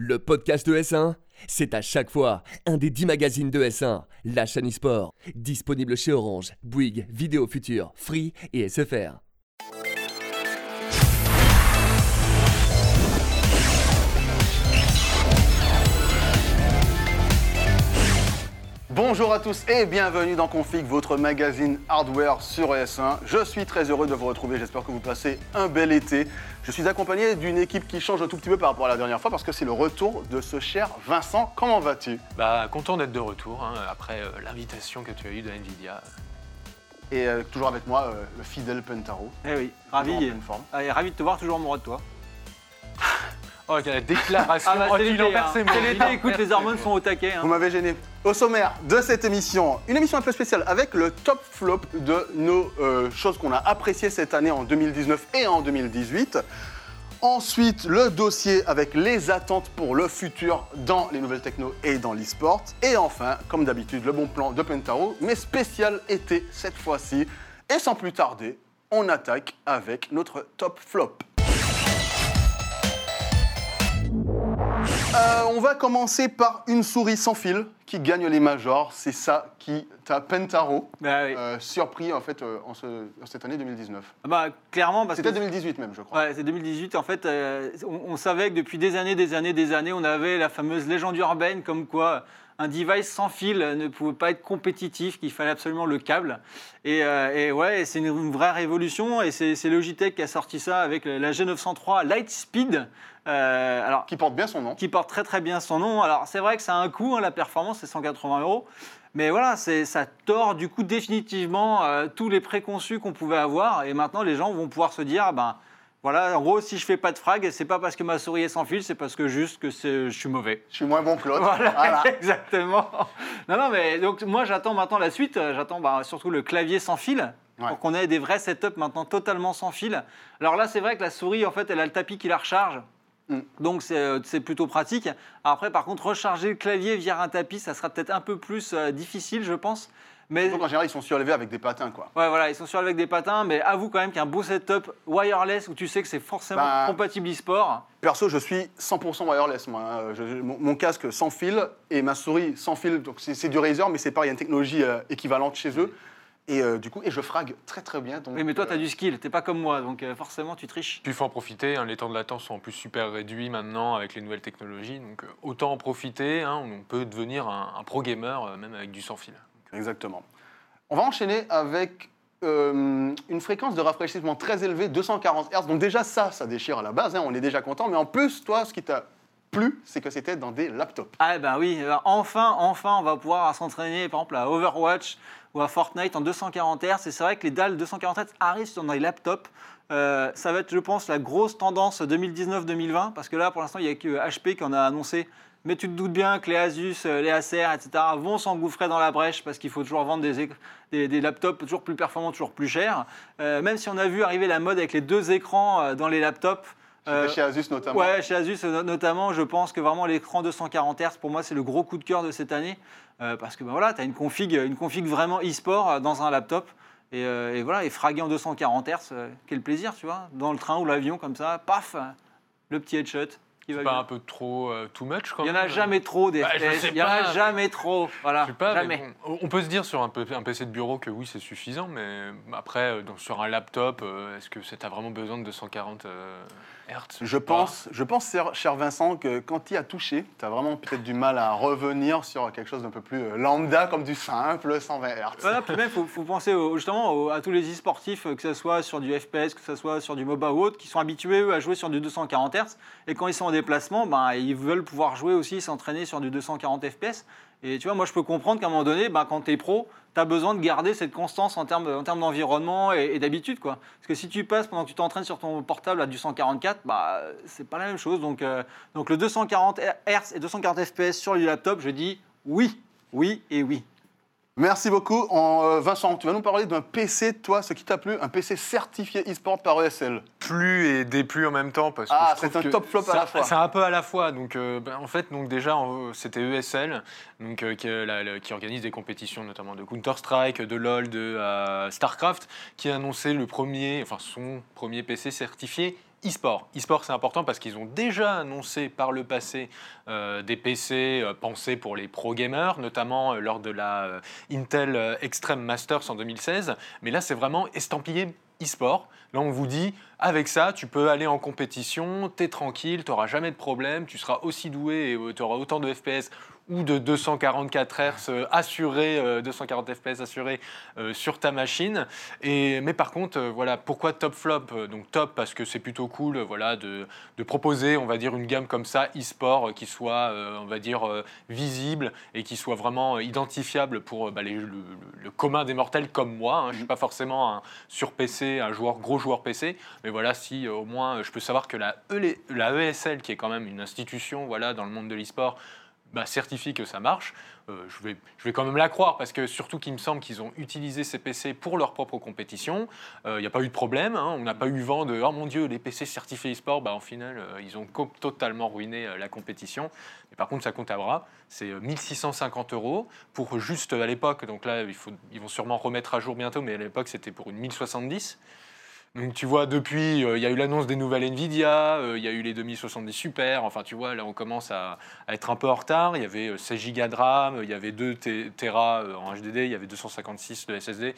Le podcast de S1, c'est à chaque fois un des 10 magazines de S1, la chaîne e-sport, disponible chez Orange, Bouygues, Vidéo Future, Free et SFR. Bonjour à tous et bienvenue dans Config, votre magazine hardware sur ES1. Je suis très heureux de vous retrouver, j'espère que vous passez un bel été. Je suis accompagné d'une équipe qui change un tout petit peu par rapport à la dernière fois parce que c'est le retour de ce cher Vincent. Comment vas-tu? Bah, content d'être de retour hein, après euh, l'invitation que tu as eue de Nvidia. Et euh, toujours avec moi, euh, le fidèle Pentaro. Eh oui, en ravi, pleine forme. Allez, ravi de te voir toujours amoureux de toi. Oh, la déclaration bah, oh, c'est l'été, hein. C'est l'été, écoute, les hormones sont au taquet. hein. Vous m'avez gêné. Au sommaire de cette émission, une émission un peu spéciale avec le top flop de nos euh, choses qu'on a appréciées cette année en 2019 et en 2018. Ensuite, le dossier avec les attentes pour le futur dans les nouvelles techno et dans l'e-sport. Et enfin, comme d'habitude, le bon plan de Pentaro, mais spécial été cette fois-ci. Et sans plus tarder, on attaque avec notre top flop. Euh, on va commencer par une souris sans fil qui gagne les majors. C'est ça qui t'a Pentaro Bah oui. euh, surpris en fait euh, en, ce- en cette année 2019. Ah Bah, clairement, parce C'était que. 2018 même, je crois. Ouais, c'est 2018. En fait, on, on savait que depuis des années, des années, des années, on avait la fameuse légende urbaine comme quoi un device sans fil ne pouvait pas être compétitif, qu'il fallait absolument le câble. Et, euh, et ouais, c'est une, une vraie révolution. Et c'est Logitech qui a sorti ça avec la G903 Lightspeed. Euh, alors, Qui porte bien son nom. qui porte très très bien son nom. Alors c'est vrai que ça a un coût, hein, la performance, c'est 180 euros. Mais voilà, ça tord du coup définitivement euh, tous les préconçus qu'on pouvait avoir. Et maintenant, les gens vont pouvoir se dire, ben voilà, en gros, si je fais pas de frag, c'est pas parce que ma souris est sans fil, c'est parce que juste que je suis mauvais. Je suis moins bon que l'autre. Voilà, Voilà. exactement. Non, non, mais donc moi j'attends maintenant la suite. J'attends bah, surtout le clavier sans fil. Ouais. Pour qu'on ait des vrais setups maintenant totalement sans fil. Alors là, c'est vrai que la souris, en fait, elle a le tapis qui la recharge. Mm. Donc c'est euh, c'est plutôt pratique. Après, par contre, recharger le clavier via un tapis, ça sera peut-être un peu plus euh, difficile, je pense. Mais Donc en général, ils sont surélevés avec des patins, quoi. ouais, voilà, ils sont sur avec des patins. Mais avoue quand même qu'un beau setup wireless où tu sais que c'est forcément Bah, compatible e-sport. Perso, je suis 100% wireless, moi. hein. Je- mon, mon casque sans fil et ma souris sans fil. Donc c'est du Razer, mais c'est pareil, il y a une technologie euh, équivalente chez eux. Et euh, du coup, et je frag très très bien. Donc, Oui, mais toi, tu as euh, du skill, t'es pas comme moi, donc euh, forcément, tu triches. Puis il faut en profiter, hein, les temps de latence sont en plus super réduits maintenant avec les nouvelles technologies, donc euh, autant en profiter, hein, on peut devenir un, un pro gamer euh, même avec du sans fil. Exactement. On va enchaîner avec euh, une fréquence de rafraîchissement très élevée, 240 Hz. Donc déjà ça, ça déchire à la base, hein, on est déjà content. Mais en plus, toi, ce qui t'a plu, c'est que c'était dans des laptops. Ah ben oui, alors enfin, enfin, on va pouvoir s'entraîner par exemple à Overwatch ou à Fortnite en 240 Hz. Et c'est vrai que les dalles 240 Hz arrivent sur les laptops. Euh, ça va être, je pense, la grosse tendance 2019-2020, parce que là, pour l'instant, il n'y a que HP qui en a annoncé. Mais tu te doutes bien que les Asus, euh, les Acer, etc., vont s'engouffrer dans la brèche parce qu'il faut toujours vendre des, des- des laptops toujours plus performants, toujours plus chers. Euh, même si on a vu arriver la mode avec les deux écrans euh, dans les laptops. Euh, chez Asus notamment. Ouais, chez Asus notamment, je pense que vraiment l'écran 240 Hz, pour moi, c'est le gros coup de cœur de cette année. Euh, parce que ben voilà, tu as une config, une config vraiment e-sport dans un laptop. Et, euh, et voilà, et fraguer en 240 Hz, quel plaisir, tu vois. Dans le train ou l'avion, comme ça, paf, le petit headshot. Qui va C'est pas bien. un peu trop euh, too much quand Il n'y en a jamais trop des Bah, il n'y en a jamais trop. Voilà, Je sais pas, mais jamais. bon, on peut se dire sur un, PC de bureau que oui, c'est suffisant, mais après, euh, donc, sur un laptop, euh, est-ce que tu as vraiment besoin de 240 Je pense, je pense, cher Vincent, que quand tu y as touché, tu as vraiment peut-être du mal à revenir sur quelque chose d'un peu plus euh, lambda, comme du simple 120 Hz. Voilà, puis même, il faut, faut penser au- justement au- à tous les e-sportifs, euh, que ce soit sur du FPS, que ce soit sur du MOBA ou autre, qui sont habitués eux, à jouer sur du 240 Hz. Et quand ils sont en déplacement, ben, ils veulent pouvoir jouer aussi, s'entraîner sur du 240 FPS. Et tu vois, moi, je peux comprendre qu'à un moment donné, ben, quand tu es pro, tu as besoin de garder cette constance en termes, en termes d'environnement et, et d'habitude. quoi. Parce que si tu passes pendant que tu t'entraînes sur ton portable à du 144, bah, c'est pas la même chose. Donc, euh, donc le 240 Hz et 240 FPS sur le laptop, je dis oui, oui et oui. Merci beaucoup. En, euh, Vincent, tu vas nous parler d'un PC, toi, ce qui t'a plu, un PC certifié e-sport par ESL. plus et déplu en même temps parce Ah, que trouve c'est un top flop à la fois. C'est un peu à la fois. Donc, euh, ben, en fait, donc déjà, c'était ESL, donc euh, qui, est la- la- qui organise des compétitions, notamment de Counter Strike, de LoL, de euh, Starcraft, qui a annoncé le premier, enfin son premier PC certifié e-sport. E-sport, c'est important parce qu'ils ont déjà annoncé par le passé euh, des PC euh, pensés pour les pro gamers, notamment euh, lors de la Intel Extreme Masters en 2016. Mais là, c'est vraiment estampillé e-sport. Là, on vous dit, avec ça, tu peux aller en compétition, t'es tranquille, t'auras jamais de problème, tu seras aussi doué et tu auras autant de FPS ou de 244 Hz euh, assurés, euh, 240 FPS assurés euh, sur ta machine. Et, mais par contre, euh, voilà, pourquoi top flop Euh, Donc top parce que c'est plutôt cool, euh, voilà, de, de proposer, on va dire, une gamme comme ça, e-sport, euh, qui soit, euh, on va dire, euh, visible et qui soit vraiment euh, identifiable pour euh, bah, les- le, commun des mortels comme moi. hein. Je suis pas forcément un sur PC, un joueur gros joueur PC, mais voilà, si euh, au moins euh, je peux savoir que la, EL la ESL, qui est quand même une institution, voilà, dans le monde de l'e-sport, bah, certifie que ça marche, euh, je, vais, je vais quand même la croire parce que surtout qu'il me semble qu'ils ont utilisé ces PC pour leur propre compétition. Il n'y a pas eu de problème, hein, on n'a pas eu vent de oh mon dieu, les PC certifiés e-sport, bah, en final, euh, ils ont totalement ruiné euh, la compétition. Par contre, ça compte à bras, c'est euh, 1650 euros pour juste euh, à l'époque, donc là, ils vont sûrement remettre à jour bientôt, mais à l'époque, c'était pour une 1070. Donc tu vois, depuis, euh, il y a eu l'annonce des nouvelles Nvidia, euh, il y a eu les 2070 Super, enfin tu vois, là on commence à, être un peu en retard. Il y avait euh, 16 Go de RAM, il y avait 2 T- Tera euh, en HDD, il y avait 256 de SSD.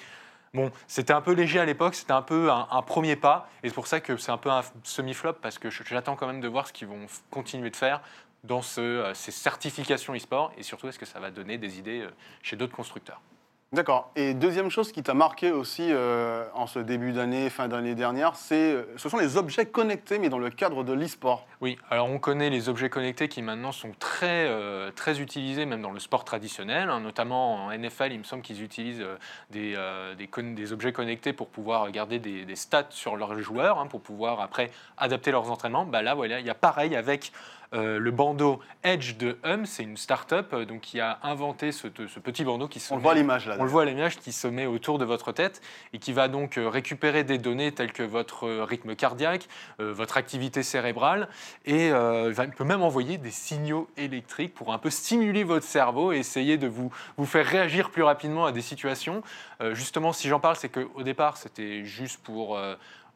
Bon, c'était un peu léger à l'époque, c'était un peu un, premier pas, et c'est pour ça que c'est un peu un semi-flop, parce que j'attends quand même de voir ce qu'ils vont continuer de faire dans ce, euh, ces certifications e-sport, et surtout est-ce que ça va donner des idées euh, chez d'autres constructeurs. D'accord. Et deuxième chose qui t'a marqué aussi euh, en ce début d'année, fin d'année dernière, c'est, euh, ce sont les objets connectés, mais dans le cadre de l'e-sport. Oui, alors on connaît les objets connectés qui maintenant sont très, euh, très utilisés, même dans le sport traditionnel, hein, notamment en NFL, il me semble qu'ils utilisent des, des, objets connectés pour pouvoir garder des, des stats sur leurs joueurs, hein, pour pouvoir après adapter leurs entraînements. Bah là, voilà, il y a pareil avec euh, le bandeau Edge de Hum, c'est une start-up euh, donc, qui a inventé ce, ce petit bandeau qui se On le voit l'image là. on le voit à l'image qui se met autour de votre tête et qui va donc euh, récupérer des données telles que votre rythme cardiaque, votre activité cérébrale et va- peut même envoyer des signaux électriques pour un peu stimuler votre cerveau et essayer de vous, vous faire réagir plus rapidement à des situations. Justement, si j'en parle, c'est qu'au départ, c'était juste pour...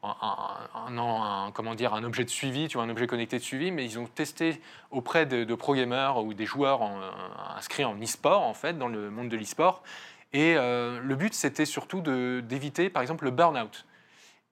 euh, un, comment dire, un objet de suivi, tu vois, un objet connecté de suivi, mais ils ont testé auprès de, de pro gamers ou des joueurs en- euh, inscrits en e-sport, en fait, dans le monde de l'e-sport. Et euh, le but, c'était surtout d'éviter, par exemple, le burn-out.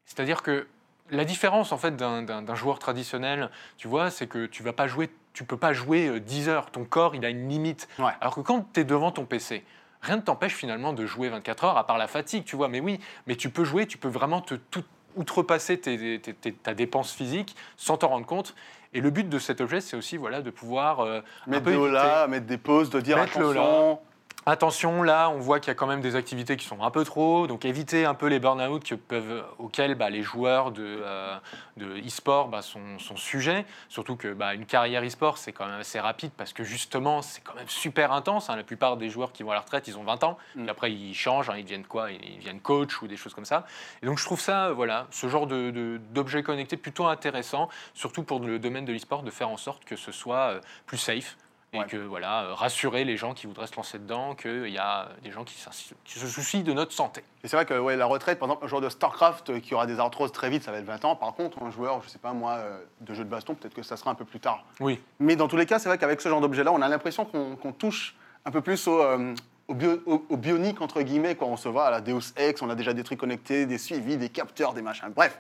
C'est-à-dire que la différence, en fait, d'un- joueur traditionnel, tu vois, c'est que tu vas pas jouer, tu peux pas jouer euh, 10 heures. Ton corps, il a une limite. Ouais. Alors que quand tu es devant ton PC, rien ne t'empêche finalement de jouer 24 heures, à part la fatigue, tu vois. Mais oui, mais tu peux jouer, tu peux vraiment te tout outrepasser tes- tes- tes- ta dépense physique sans t'en rendre compte. Et le but de cet objet, c'est aussi voilà, de pouvoir euh, un Mettre peu éviter- holas, mettre des pauses, de dire Mettre attention. Attention, là, on voit qu'il y a quand même des activités qui sont un peu trop, donc éviter un peu les burn-out que peuvent, auxquels bah, les joueurs de, euh, de e-sport bah, sont, sont sujets. Surtout que bah, une carrière e-sport, c'est quand même assez rapide parce que justement, c'est quand même super intense. hein. La plupart des joueurs qui vont à la retraite, ils ont 20 ans, Mm. après ils changent, hein, ils deviennent quoi? Ils deviennent coach ou des choses comme ça. Et donc je trouve ça, euh, voilà, ce genre de- de- d'objet connecté plutôt intéressant, surtout pour le domaine de l'e-sport, de faire en sorte que ce soit euh, plus safe et Ouais. que voilà, euh, rassurer les gens qui voudraient se lancer dedans, qu'il y a des gens qui, se soucient de notre santé. Et c'est vrai que ouais, la retraite, par exemple, un joueur de StarCraft euh, qui aura des arthroses très vite, ça va être 20 ans. Par contre, un joueur, je sais pas moi, euh, de jeu de baston, peut-être que ça sera un peu plus tard. Oui, Mais dans tous les cas, c'est vrai qu'avec ce genre d'objet-là, on a l'impression qu'on touche un peu plus au, euh, au, bio- au- au bionique, entre guillemets. Quoi. On se voit à la Deus Ex, on a déjà des trucs connectés, des suivis, des capteurs, des machins. Bref,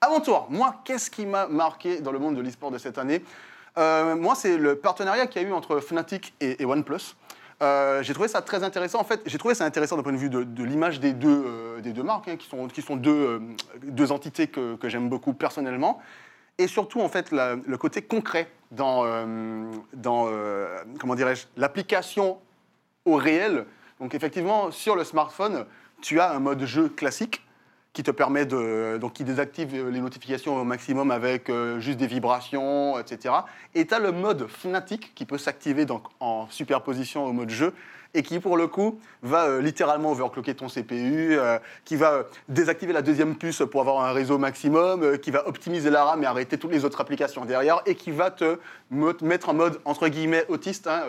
à mon tour, moi, qu'est-ce qui m'a marqué dans le monde de l'e-sport de cette année? Euh, Moi, c'est le partenariat qu'il y a eu entre Fnatic et, OnePlus. Euh, j'ai trouvé ça très intéressant. En fait, j'ai trouvé ça intéressant d'un point de vue de, l'image des deux, euh, des deux marques, hein, qui sont, qui sont deux, deux entités que, que j'aime beaucoup personnellement. Et surtout, en fait, le côté concret dans, dans comment dirais-je, l'application au réel. Donc, effectivement, sur le smartphone, tu as un mode jeu classique qui te permet de. Donc, qui désactive les notifications au maximum avec euh, juste des vibrations, etc. Et tu as le mode Fnatic qui peut s'activer donc en superposition au mode jeu et qui, pour le coup, va euh, littéralement overclocker ton CPU, euh, qui va désactiver la deuxième puce pour avoir un réseau maximum, qui va optimiser la RAM et arrêter toutes les autres applications derrière, et qui va te me- mettre en mode, entre guillemets, autiste, hein,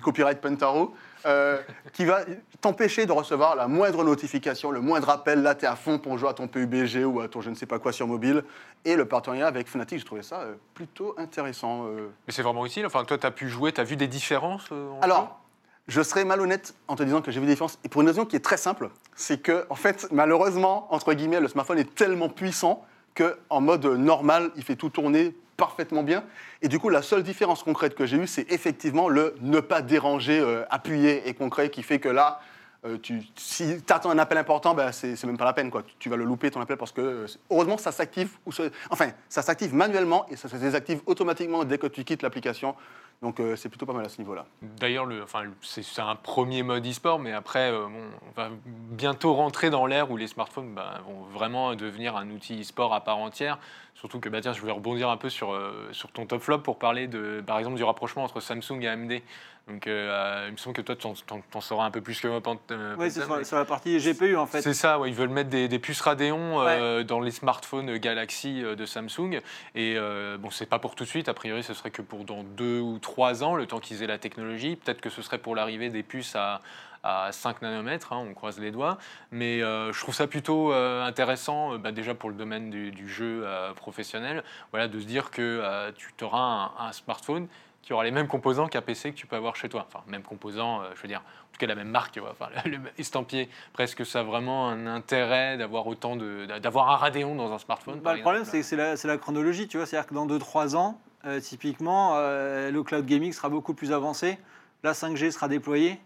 copyright Pentaro, euh, qui va t'empêcher de recevoir la moindre notification, le moindre appel. Là, tu es à fond pour jouer à ton PUBG ou à ton je ne sais pas quoi sur mobile. Et le partenariat avec Fnatic, je trouvais ça euh, plutôt intéressant. euh. Mais c'est vraiment utile. Enfin, toi, tu as pu jouer, tu as vu des différences euh, entre eux Alors, je serais malhonnête en te disant que j'ai vu des différences. Et pour une raison qui est très simple, c'est que, en fait, malheureusement, entre guillemets, le smartphone est tellement puissant qu'en mode normal, il fait tout tourner parfaitement bien. Et du coup, la seule différence concrète que j'ai eue, c'est effectivement le ne pas déranger euh, appuyé et concret qui fait que là, euh, si tu attends un appel important, ben, c'est même pas la peine. Quoi. Tu, vas le louper ton appel parce que, euh, heureusement, ça s'active. Enfin, ça s'active manuellement et ça se désactive automatiquement dès que tu quittes l'application. Donc, euh, c'est plutôt pas mal à ce niveau-là. D'ailleurs, le- enfin, c'est un premier mode e-sport, mais après, euh, on va bientôt rentrer dans l'ère où les smartphones bah, vont vraiment devenir un outil e-sport à part entière. Surtout que, bah, tiens, je voulais rebondir un peu sur, euh, sur ton top flop pour parler, de, par exemple, du rapprochement entre Samsung et AMD. Donc, euh, il me semble que toi, tu en sauras un peu plus que moi. Euh, Oui, c'est sur, la partie GPU en fait. C'est ça, ouais, ils veulent mettre des, des puces Radeon euh, dans les smartphones Galaxy euh, de Samsung. Et euh, bon, c'est pas pour tout de suite. A priori, ce serait que pour dans deux ou trois ans, le temps qu'ils aient la technologie. Peut-être que ce serait pour l'arrivée des puces à, à 5 nanomètres, hein, on croise les doigts. Mais euh, je trouve ça plutôt euh, intéressant, euh, bah, déjà pour le domaine du, du jeu euh, professionnel, voilà, de se dire que euh, tu auras un, un smartphone qui aura les mêmes composants qu'un PC que tu peux avoir chez toi. Enfin, même composants, euh, je veux dire, en tout cas la même marque, tu vois. Enfin, le, le estampillé, presque ça a vraiment un intérêt d'avoir autant de, d'avoir un Radeon dans un smartphone. Bah, le problème, c'est que c'est la, c'est la chronologie, tu vois. C'est-à-dire que dans 2-3 ans, euh, typiquement, euh, le cloud gaming sera beaucoup plus avancé. La 5G sera déployée.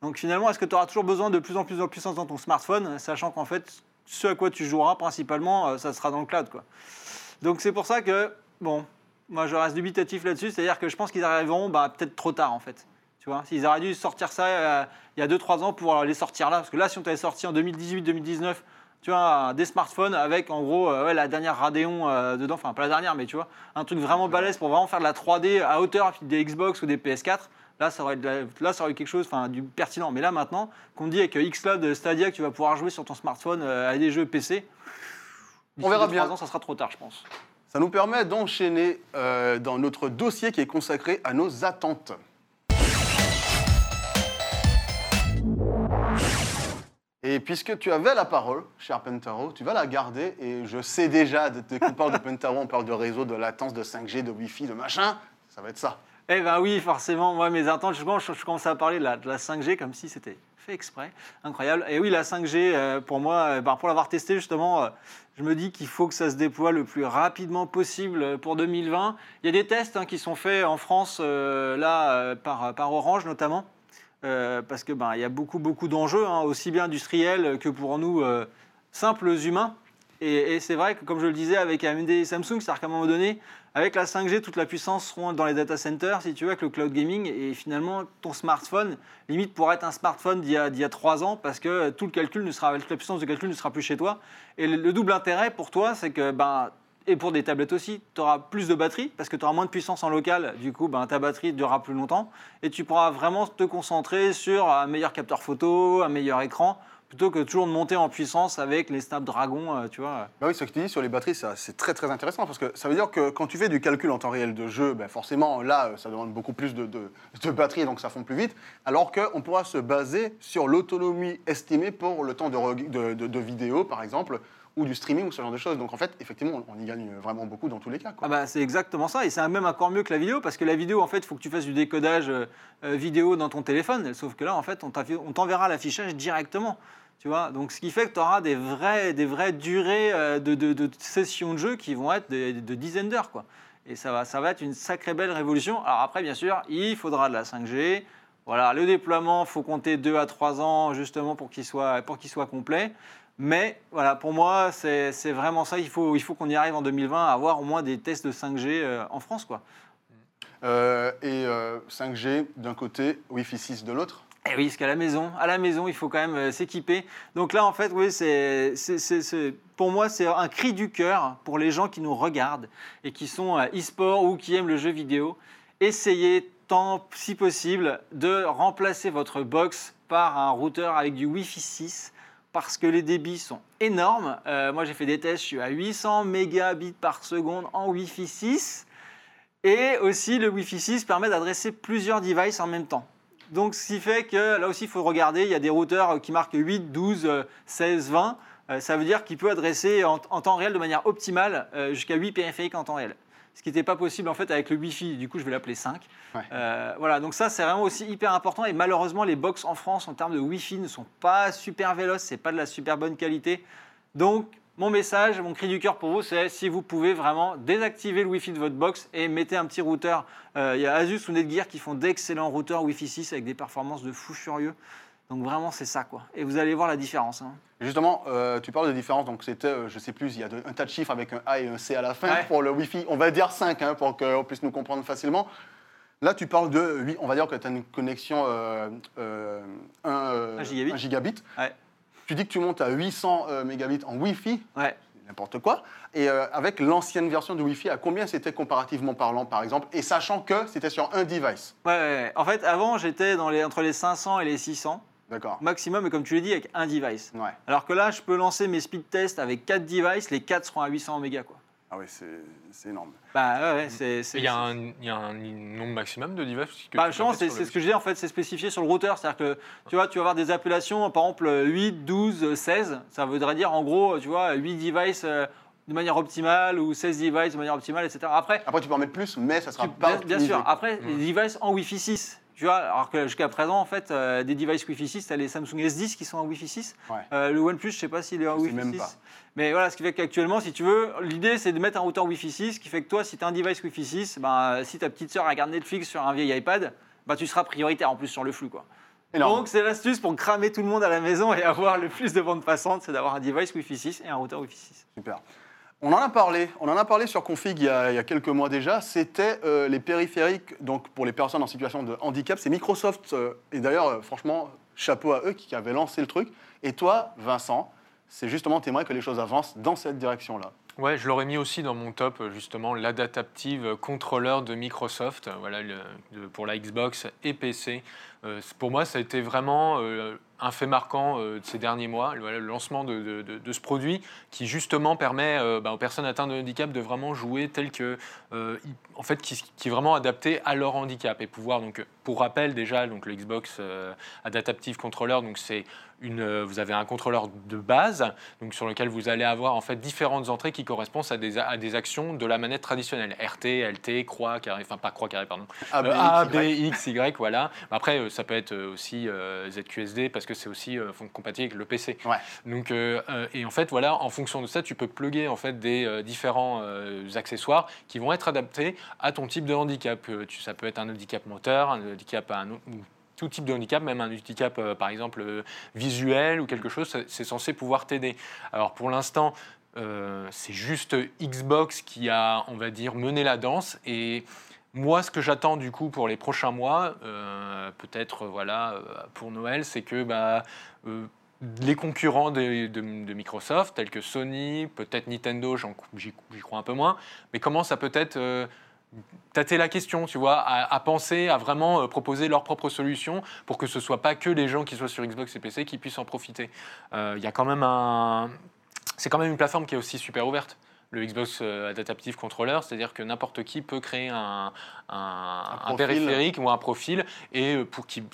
Donc finalement, est-ce que tu auras toujours besoin de plus en plus de puissance dans ton smartphone, sachant qu'en fait, ce à quoi tu joueras principalement, ça sera dans le cloud, quoi. Donc c'est pour ça que, bon, moi je reste dubitatif là-dessus. C'est-à-dire que je pense qu'ils arriveront bah, peut-être trop tard, en fait. Tu vois, s'ils auraient dû sortir ça euh, il y a 2-3 ans pour les sortir là, parce que là, si on t'avait sorti en 2018-2019, tu vois, des smartphones avec en gros euh, ouais, la dernière Radeon euh, dedans, enfin pas la dernière, mais tu vois, un truc vraiment balèze pour vraiment faire de la 3D à hauteur des Xbox ou des PS4. Là, ça aurait, là, ça aurait eu quelque chose enfin, du pertinent. Mais là, maintenant, qu'on dit avec Xcloud Stadia que tu vas pouvoir jouer sur ton smartphone à des jeux PC, On verra bien. ans, ça sera trop tard, je pense. Ça nous permet d'enchaîner euh, dans notre dossier qui est consacré à nos attentes. Et puisque tu avais la parole, cher Pentaro, tu vas la garder. Et je sais déjà, dès qu'on parle de Pentaro, on parle de réseau, de latence, de 5G, de Wi-Fi, de machin. Ça va être ça. Eh ben oui, forcément, moi mes attentes, je, je, commence à parler de la 5G comme si c'était fait exprès, incroyable. Et oui, la 5G, euh, pour moi, euh, ben, pour l'avoir testé justement, euh, je me dis qu'il faut que ça se déploie le plus rapidement possible pour 2020. Il y a des tests hein, qui sont faits en France, là, par, Orange notamment, parce que ben, il y a beaucoup, beaucoup d'enjeux, hein, aussi bien industriels que pour nous simples humains. Et, c'est vrai que, comme je le disais avec AMD et Samsung, c'est-à-dire qu'à un moment donné, avec la 5G, toute la puissance seront dans les data centers, si tu veux, avec le cloud gaming. Et finalement, ton smartphone, limite, pourra être un smartphone d'il y, a- trois ans parce que tout le calcul ne sera, toute la puissance de calcul ne sera plus chez toi. Et le, le double intérêt pour toi, c'est que, ben, et pour des tablettes aussi, tu auras plus de batterie parce que tu auras moins de puissance en local. Du coup, ben, ta batterie durera plus longtemps. Et tu pourras vraiment te concentrer sur un meilleur capteur photo, un meilleur écran, plutôt que toujours de monter en puissance avec les Snapdragon, euh, tu vois. Bah oui, ce que tu dis sur les batteries, c'est très très intéressant parce que ça veut dire que quand tu fais du calcul en temps réel de jeu, ben forcément là, euh, ça demande beaucoup plus de, de, de batterie, donc ça fond plus vite. Alors qu'on pourra se baser sur l'autonomie estimée pour le temps de- de vidéo, par exemple, ou du streaming ou ce genre de choses. Donc en fait, effectivement, on, y gagne vraiment beaucoup dans tous les cas. Ah bah, c'est exactement ça, et c'est même encore mieux que la vidéo, parce que la vidéo, en fait, il faut que tu fasses du décodage euh, euh, vidéo dans ton téléphone, sauf que là, en fait, on t'enverra l'affichage directement. Tu vois Donc, ce qui fait que tu auras des vraies, des vraies durées euh, de, sessions de jeu qui vont être de, dizaines d'heures. Et ça va, ça va être une sacrée belle révolution. Alors après, bien sûr, il faudra de la 5G. Voilà, le déploiement, faut compter 2 à 3 ans justement pour qu'il soit, pour qu'il soit complet. Mais voilà, pour moi, c'est vraiment ça. Il faut, il faut qu'on y arrive en 2020 à avoir au moins des tests de 5G euh, en France. Quoi. Euh, et euh, 5G d'un côté, Wi-Fi 6 de l'autre. Et oui, parce qu'à la maison, à la maison, il faut quand même euh, s'équiper. Donc là, en fait, oui, c'est, pour moi, c'est un cri du cœur pour les gens qui nous regardent et qui sont euh, e-sport ou qui aiment le jeu vidéo. Essayez tant si possible de remplacer votre box par un routeur avec du Wi-Fi 6 parce que les débits sont énormes. Euh, moi, j'ai fait des tests, je suis à 800 mégabits par seconde en Wi-Fi 6. Et aussi, le Wi-Fi 6 permet d'adresser plusieurs devices en même temps. Donc, ce qui fait que là aussi, il faut regarder, il y a des routeurs qui marquent 8, 12, euh, 16, 20. Euh, ça veut dire qu'il peut adresser en, en temps réel de manière optimale euh, jusqu'à 8 périphériques en temps réel. Ce qui n'était pas possible en fait avec le Wi-Fi, du coup je vais l'appeler 5. Ouais. Euh, voilà, donc ça c'est vraiment aussi hyper important et malheureusement les box en France en termes de Wi-Fi ne sont pas super véloces, c'est pas de la super bonne qualité. Donc mon message, mon cri du cœur pour vous, c'est si vous pouvez vraiment désactiver le Wi-Fi de votre box et mettez un petit routeur. Euh, Il y a Asus ou Netgear qui font d'excellents routeurs Wi-Fi 6 avec des performances de fou furieux. Donc vraiment c'est ça quoi. Et vous allez voir la différence. hein. Justement, euh, tu parles de différence, donc c'était, euh, je sais plus, il y a de- un tas de chiffres avec un A et un C à la fin Ouais. pour le Wi-Fi. On va dire 5 hein, pour qu'on puisse nous comprendre facilement. Là, tu parles de 8, on va dire que tu as une connexion euh, euh, un, euh, gigabit. un gigabit. Ouais. Tu dis que tu montes à 800 euh, mégabits en Wi-Fi, Ouais. n'importe quoi. Et euh, avec l'ancienne version du Wi-Fi, à combien c'était comparativement parlant, par exemple? Et sachant que c'était sur un device. Ouais, ouais, ouais. En fait, avant, j'étais dans les, entre les 500 et les 600 D'accord. maximum, et comme tu l'as dit, avec un device. Ouais. Alors que là, je peux lancer mes speed tests avec 4 devices, les 4 seront à 800 mégas. Quoi. Ah oui, c'est c'est énorme. Bah ouais, c'est. Il y, a un, il y a un nombre maximum de devices que Bah, mettre c'est ce que je disais, en fait, c'est spécifié sur le routeur. C'est-à-dire que tu vois, tu vas avoir des appellations, par exemple 8, 12, 16. Ça voudrait dire en gros, tu vois, 8 devices euh, de manière optimale ou 16 devices de manière optimale, etc. Après, Après, tu peux en mettre plus, mais ça sera tu- pas bien, bien sûr, après, Mm. les devices en Wi-Fi 6. Tu vois, alors que jusqu'à présent, en fait, euh, des devices Wi-Fi 6, tu as les Samsung S10 qui sont en Wi-Fi 6. Ouais. Euh, le OnePlus, je sais pas s'il est en Wi-Fi même 6. pas. Mais voilà, ce qui fait qu'actuellement, si tu veux, l'idée c'est de mettre un routeur Wi-Fi 6, ce qui fait que toi, si tu as un device Wi-Fi 6, ben, si ta petite sœur regarde Netflix sur un vieil iPad, ben, tu seras prioritaire en plus sur le flux. Quoi. Énorme. Donc c'est l'astuce pour cramer tout le monde à la maison et avoir le plus de bande passante, c'est d'avoir un device Wi-Fi 6 et un routeur Wi-Fi 6. Super. On en a parlé, on en a parlé sur Config il y a, il y a quelques mois déjà. C'était euh, les périphériques, donc pour les personnes en situation de handicap. C'est Microsoft, euh, et d'ailleurs, euh, franchement, chapeau à eux qui avaient lancé le truc. Et toi, Vincent, c'est justement, aimerais que les choses avancent dans cette direction-là. Ouais, je l'aurais mis aussi dans mon top, justement, l'adaptative contrôleur de Microsoft, voilà, pour la Xbox et PC. Pour moi, ça a été vraiment un fait marquant euh, de ces derniers mois, le, lancement de, ce produit qui, justement, permet euh, bah, aux personnes atteintes de handicap de vraiment jouer tel que, euh, en fait, qui, qui est vraiment adapté à leur handicap et pouvoir, donc, pour rappel, déjà, donc, le Xbox euh, Adaptive Controller, donc c'est une, euh, vous avez un contrôleur de base, donc sur lequel vous allez avoir en fait différentes entrées qui correspondent à des, à des actions de la manette traditionnelle. RT, LT, croix, carré, enfin pas croix carré, pardon. A, B, Euh, A, X, B, Y. X, Y, voilà. Après, euh, ça peut être euh, aussi euh, ZQSD parce que c'est aussi euh, compatible avec le PC. Ouais. Donc, euh, euh, et en fait, voilà, en fonction de ça, tu peux plugger en fait des euh, différents euh, accessoires qui vont être adaptés à ton type de handicap. Euh, ça peut être un handicap moteur, un handicap à un tout type de handicap, même un handicap euh, par exemple euh, visuel ou quelque chose, c'est censé pouvoir t'aider. Alors pour l'instant, euh, c'est juste Xbox qui a, on va dire, mené la danse et moi, ce que j'attends du coup pour les prochains mois, peut-être voilà pour Noël, c'est que bah, les concurrents de, de- Microsoft, tels que Sony, peut-être Nintendo, j'y crois un peu moins, mais commencent à peut-être tâter la question, tu vois, à, à penser, à vraiment euh, proposer leurs propres solutions pour que ce soit pas que les gens qui soient sur Xbox et PC qui puissent en profiter. Euh, Il y a quand même un, c'est quand même une plateforme qui est aussi super ouverte. Le Xbox euh, Adaptive Controller, c'est-à-dire que n'importe qui peut créer un, un- un profil. périphérique ou un profil, et euh, pour qui,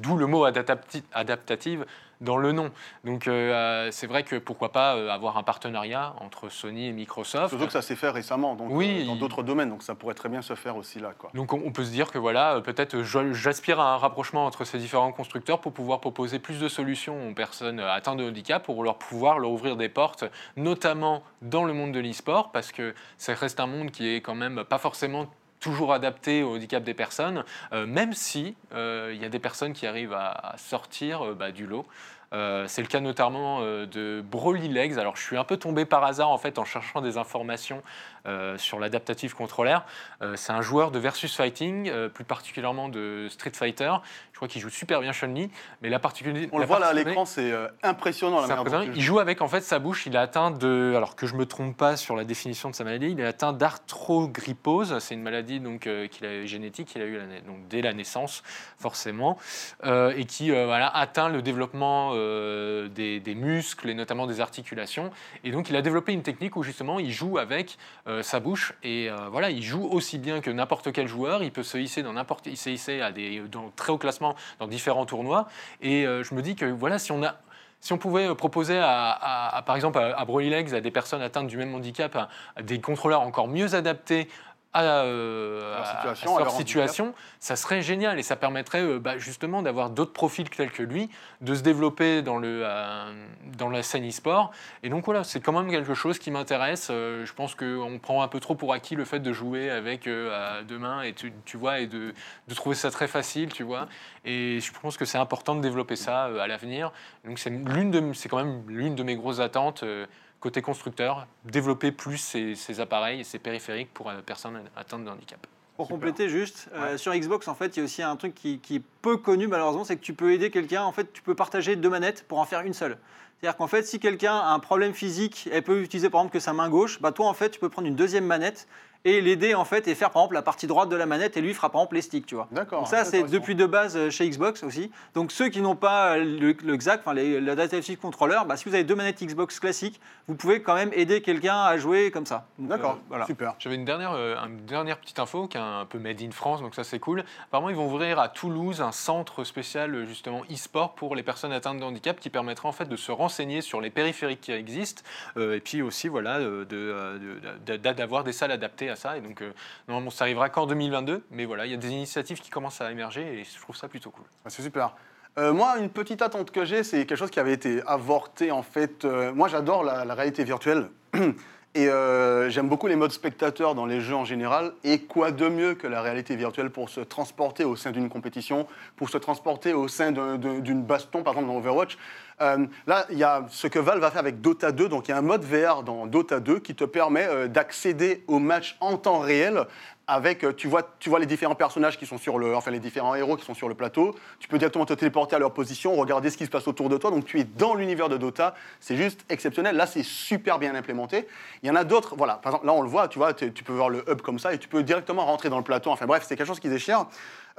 d'où le mot adaptati- adaptative dans le nom. Donc euh, c'est vrai que pourquoi pas euh, avoir un partenariat entre Sony et Microsoft. Surtout que ça s'est fait récemment, donc Oui. euh, dans d'autres domaines, donc ça pourrait très bien se faire aussi là. Quoi. Donc on on peut se dire que voilà, euh, peut-être euh, j'aspire à un rapprochement entre ces différents constructeurs pour pouvoir proposer plus de solutions aux personnes euh, atteintes de handicap, pour leur pouvoir leur ouvrir des portes, notamment dans le monde de l'e-sport, parce que ça reste un monde qui est quand même pas forcément toujours adapté au handicap des personnes, euh, même si euh, il y a des personnes qui arrivent à, à sortir euh, bah, du lot. Euh, c'est le cas notamment euh, de Broly Legs. Alors, je suis un peu tombé par hasard en fait en cherchant des informations euh, sur l'adaptative controller. Euh, c'est un joueur de versus fighting, plus particulièrement de Street Fighter. Je crois qu'il joue super bien Chun-Li, mais la particularité. On le voit là à l'écran, c'est impressionnant la il joue. avec en fait sa bouche. Il est atteint de, alors que je me trompe pas sur la définition de sa maladie, il est atteint d'arthrogrypose. C'est une maladie donc qu'il a génétique qu'il a eu la donc dès la naissance forcément, et qui voilà atteint le développement euh, des, muscles et notamment des articulations. Et donc il a développé une technique où justement il joue avec euh, sa bouche et euh, voilà, il joue aussi bien que n'importe quel joueur. Il peut se hisser dans n'importe, il s'est hissé à des dans très haut classement dans différents tournois. Et je me dis que voilà, si on a si on pouvait proposer à, par exemple à, à Broly Legs, à des personnes atteintes du même handicap, des contrôleurs encore mieux adaptés à, euh, leur situation, à à leur leur situation, ça serait génial et ça permettrait euh, bah, justement d'avoir d'autres profils tels que lui, de se développer dans, le, euh, dans la scène e-sport. Et donc voilà, c'est quand même quelque chose qui m'intéresse. Euh, je pense qu'on prend un peu trop pour acquis le fait de jouer avec deux mains et tu, tu vois et de, de trouver ça très facile, tu vois. Et je pense que c'est important de développer ça à l'avenir. Donc c'est quand même l'une de mes grosses attentes. Côté constructeur, développer plus ces, ces appareils et ces périphériques pour euh, personnes atteintes de handicap. Pour Super. compléter juste, euh, sur Xbox, en fait, il y a aussi un truc qui, qui est peu connu malheureusement, c'est que tu peux aider quelqu'un. En fait, tu peux partager deux manettes pour en faire une seule. C'est-à-dire qu'en fait, si quelqu'un a un problème physique, elle peut utiliser par exemple que sa main gauche, bah toi en fait, tu peux prendre une deuxième manette et l'aider en fait et faire par exemple la partie droite de la manette et lui fera par exemple les sticks, tu vois. D'accord. Donc ça, c'est depuis de base euh, chez Xbox aussi. Donc ceux qui n'ont pas euh, le, le XAC, enfin Adaptive Controller, bah, si vous avez deux manettes Xbox classiques, vous pouvez quand même aider quelqu'un à jouer comme ça. D'accord, euh, voilà. super. J'avais une dernière, euh, une dernière petite info qui est un peu made in France, donc ça c'est cool. Apparemment, ils vont ouvrir à Toulouse un centre spécial justement e-sport pour les personnes atteintes de handicap qui permettra en fait de se renseigner sur les périphériques qui existent euh, et puis aussi voilà de, de- de- d'avoir des salles adaptées à ça. Et donc euh, normalement, ça arrivera qu'en 2022, mais voilà, il y a des initiatives qui commencent à émerger et je trouve ça plutôt cool. Ah, C'est super. Euh, moi, une petite attente que j'ai, c'est quelque chose qui avait été avorté en fait. Euh, moi, j'adore la, réalité virtuelle. Et j'aime beaucoup les modes spectateurs dans les jeux en général. Et quoi de mieux que la réalité virtuelle pour se transporter au sein d'une compétition, pour se transporter au sein d'un- d'un- d'une baston, par exemple dans Overwatch. Euh, là, il y a ce que Valve va faire avec Dota 2. Donc, il y a un mode VR dans Dota 2 qui te permet euh, d'accéder au match en temps réel. Avec, euh, tu vois, tu vois les différents personnages qui sont sur le, enfin les différents héros qui sont sur le plateau. Tu peux directement te téléporter à leur position, regarder ce qui se passe autour de toi. Donc tu es dans l'univers de Dota. C'est juste exceptionnel. Là, c'est super bien implémenté. Il y en a d'autres. Voilà. Par exemple, là, on le voit. Tu vois, tu peux voir le hub comme ça et tu peux directement rentrer dans le plateau. Enfin bref, c'est quelque chose qui déchire.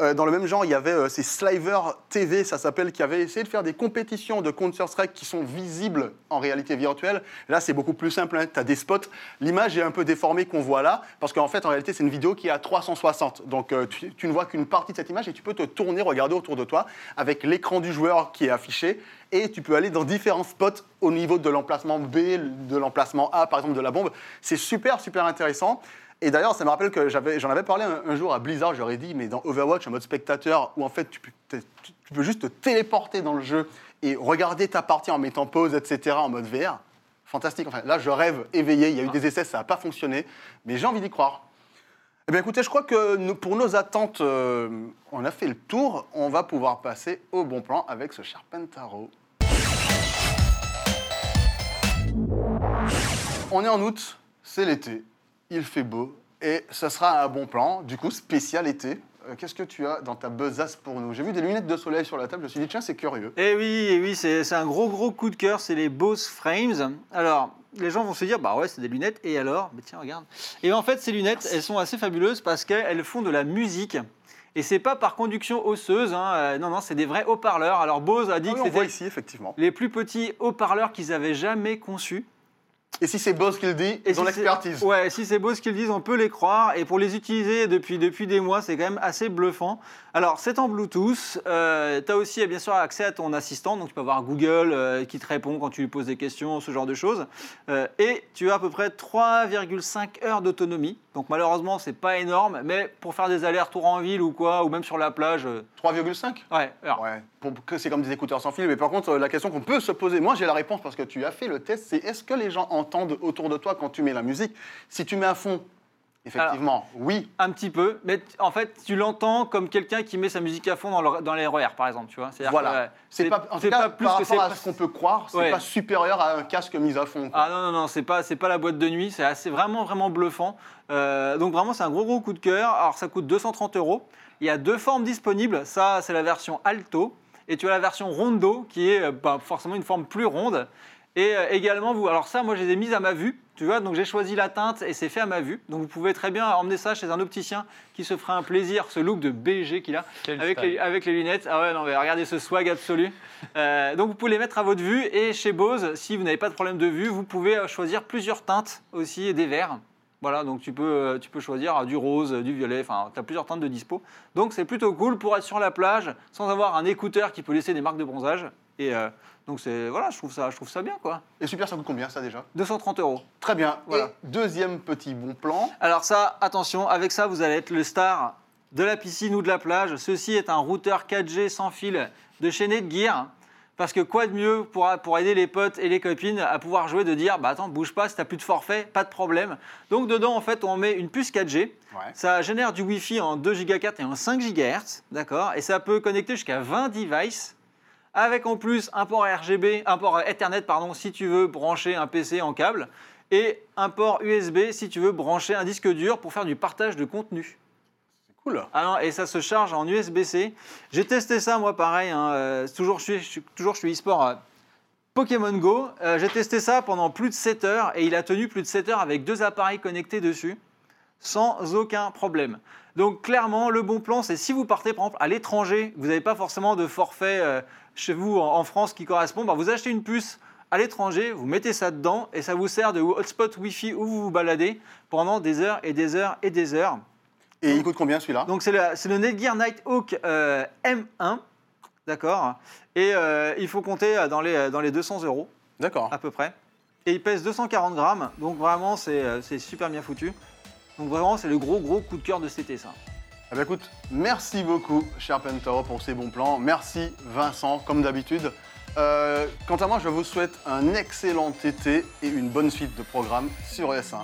Euh, dans le même genre, il y avait euh, ces Sliver TV, ça s'appelle, qui avaient essayé de faire des compétitions de Counter-Strike qui sont visibles en réalité virtuelle. Là, c'est beaucoup plus simple. tu as des spots. L'image est un peu déformée qu'on voit là, parce qu'en fait, en réalité, c'est une vidéo qui est à 360. Donc, euh, tu ne vois qu'une partie de cette image et tu peux te tourner, regarder autour de toi avec l'écran du joueur qui est affiché. Et tu peux aller dans différents spots au niveau de l'emplacement B, de l'emplacement A, par exemple, de la bombe. C'est super, super intéressant. Et d'ailleurs, ça me rappelle que j'avais- j'en avais parlé un, jour à Blizzard, j'aurais dit, mais dans Overwatch, en mode spectateur, où en fait tu tu- peux juste te téléporter dans le jeu et regarder ta partie en mettant pause, etc., en mode VR. Fantastique. Enfin, là, je rêve éveillé. Il y a eu des essais, ça n'a pas fonctionné, mais j'ai envie d'y croire. Eh bien, écoutez, je crois que pour nos attentes, euh, on a fait le tour. On va pouvoir passer au bon plan avec ce cher Pentaro. On est en août, c'est l'été, il fait beau et ce sera un bon plan, du coup spécial été. Euh, Qu'est-ce que tu as dans ta besace pour nous? J'ai vu des lunettes de soleil sur la table, je me suis dit tiens c'est curieux. Eh oui, eh oui, c'est un gros gros coup de cœur, c'est les Bose Frames. Alors, les gens vont se dire, bah ouais, c'est des lunettes, et alors? Mais tiens, regarde. Et en fait, ces lunettes, elles sont assez fabuleuses parce qu'elles font de la musique. Et c'est pas par conduction osseuse, hein, euh, non, non, c'est des vrais haut-parleurs. Alors Bose a dit Ah oui, que c'était les plus petits haut-parleurs qu'ils avaient jamais conçus. Et si c'est Boss qui le dit, Et ils ont si l'expertise. Ouais, si c'est beau ce qu'ils disent, on peut les croire. Et pour les utiliser depuis, depuis des mois, c'est quand même assez bluffant. Alors, c'est en Bluetooth. Euh, tu as aussi, bien sûr, accès à ton assistant. Donc, tu peux avoir Google euh, qui te répond quand tu lui poses des questions, ce genre de choses. Euh, et tu as à peu près 3,5 heures d'autonomie. Donc, malheureusement, c'est pas énorme. Mais pour faire des allers-retours en ville ou quoi, ou même sur la plage, euh, 3,5 ouais, alors, Ouais, que c'est comme des écouteurs sans fil. Mais par contre, euh, la question qu'on peut se poser, moi j'ai la réponse parce que tu as fait le test, c'est est-ce que les gens entendent autour de toi quand tu mets la musique? Si tu mets à fond, effectivement, oui. Un petit peu, mais en fait, tu l'entends comme quelqu'un qui met sa musique à fond dans, le- dans les RER, par exemple, tu vois. C'est-à-dire Voilà. C'est pas, en tout c'est cas, pas plus par que rapport à ce qu'on peut croire, c'est Ouais. pas supérieur à un casque mis à fond. quoi. Ah non, non, non, c'est pas, c'est pas la boîte de nuit, c'est assez, vraiment, vraiment bluffant. Euh, donc vraiment, c'est un gros, gros coup de cœur. Alors, ça coûte 230 euros. Il y a deux formes disponibles. Ça, c'est la version Alto. Et tu as la version Rondo, qui est euh, bah, forcément une forme plus ronde. Et euh, également, vous, alors ça, moi, je les ai mises à ma vue. Tu vois, donc j'ai choisi la teinte et c'est fait à ma vue. Donc vous pouvez très bien emmener ça chez un opticien qui se fera un plaisir, ce look de BG qu'il a, Quel avec style. les, avec les lunettes. Ah ouais, non, mais regardez ce swag absolu. Euh, donc vous pouvez les mettre à votre vue et chez Bose, si vous n'avez pas de problème de vue, vous pouvez euh, choisir plusieurs teintes aussi et des verts. Voilà, donc tu peux, euh, tu peux choisir du rose, du violet, enfin, tu as plusieurs teintes de dispo. Donc c'est plutôt cool pour être sur la plage sans avoir un écouteur qui peut laisser des marques de bronzage. Et euh, donc c'est voilà, je trouve ça, je trouve ça bien quoi. Et super, ça coûte combien ça déjà? 230 euros. Très bien. Voilà. Et deuxième petit bon plan. Alors ça, attention, avec ça, vous allez être le star de la piscine ou de la plage. Ceci est un routeur 4G sans fil de chez Netgear. Parce que quoi de mieux pour, pour aider les potes et les copines à pouvoir jouer, de dire, bah attends, bouge pas, si t'as plus de forfait, pas de problème. Donc dedans, en fait, on met une puce 4G. Ouais. Ça génère du Wi-Fi en 2 Go 4 et en 5 GHz, d'accord? Et ça peut connecter jusqu'à 20 devices, avec en plus un port RGB, un port Ethernet, pardon, si tu veux brancher un PC en câble, et un port USB si tu veux brancher un disque dur pour faire du partage de contenu. C'est cool. Ah non, et ça se charge en USB-C. J'ai testé ça, moi, pareil. hein, euh, toujours, je suis, toujours, je suis e-sport euh, Pokémon Go. Euh, J'ai testé ça pendant plus de 7 heures et il a tenu plus de 7 heures avec deux appareils connectés dessus, sans aucun problème. Donc, clairement, le bon plan, c'est si vous partez, par exemple, à l'étranger, vous n'avez pas forcément de forfait euh, chez vous en, France qui correspond, bah, vous achetez une puce à l'étranger, vous mettez ça dedans et ça vous sert de hotspot Wi-Fi où vous vous baladez pendant des heures et des heures et des heures. Et il coûte combien celui-là? Donc c'est le, Netgear Nighthawk euh, M1, d'accord? Et euh, il faut compter euh, dans les, dans les 200 euros D'accord. à peu près. Et il pèse 240 grammes, donc vraiment c'est euh, c'est super bien foutu. Donc vraiment c'est le gros gros coup de cœur de cet été ça. Eh bien, écoute, merci beaucoup, cher Pentaro, pour ces bons plans. Merci, Vincent, comme d'habitude. Euh, quant à moi, je vous souhaite un excellent été et une bonne suite de programmes sur S1.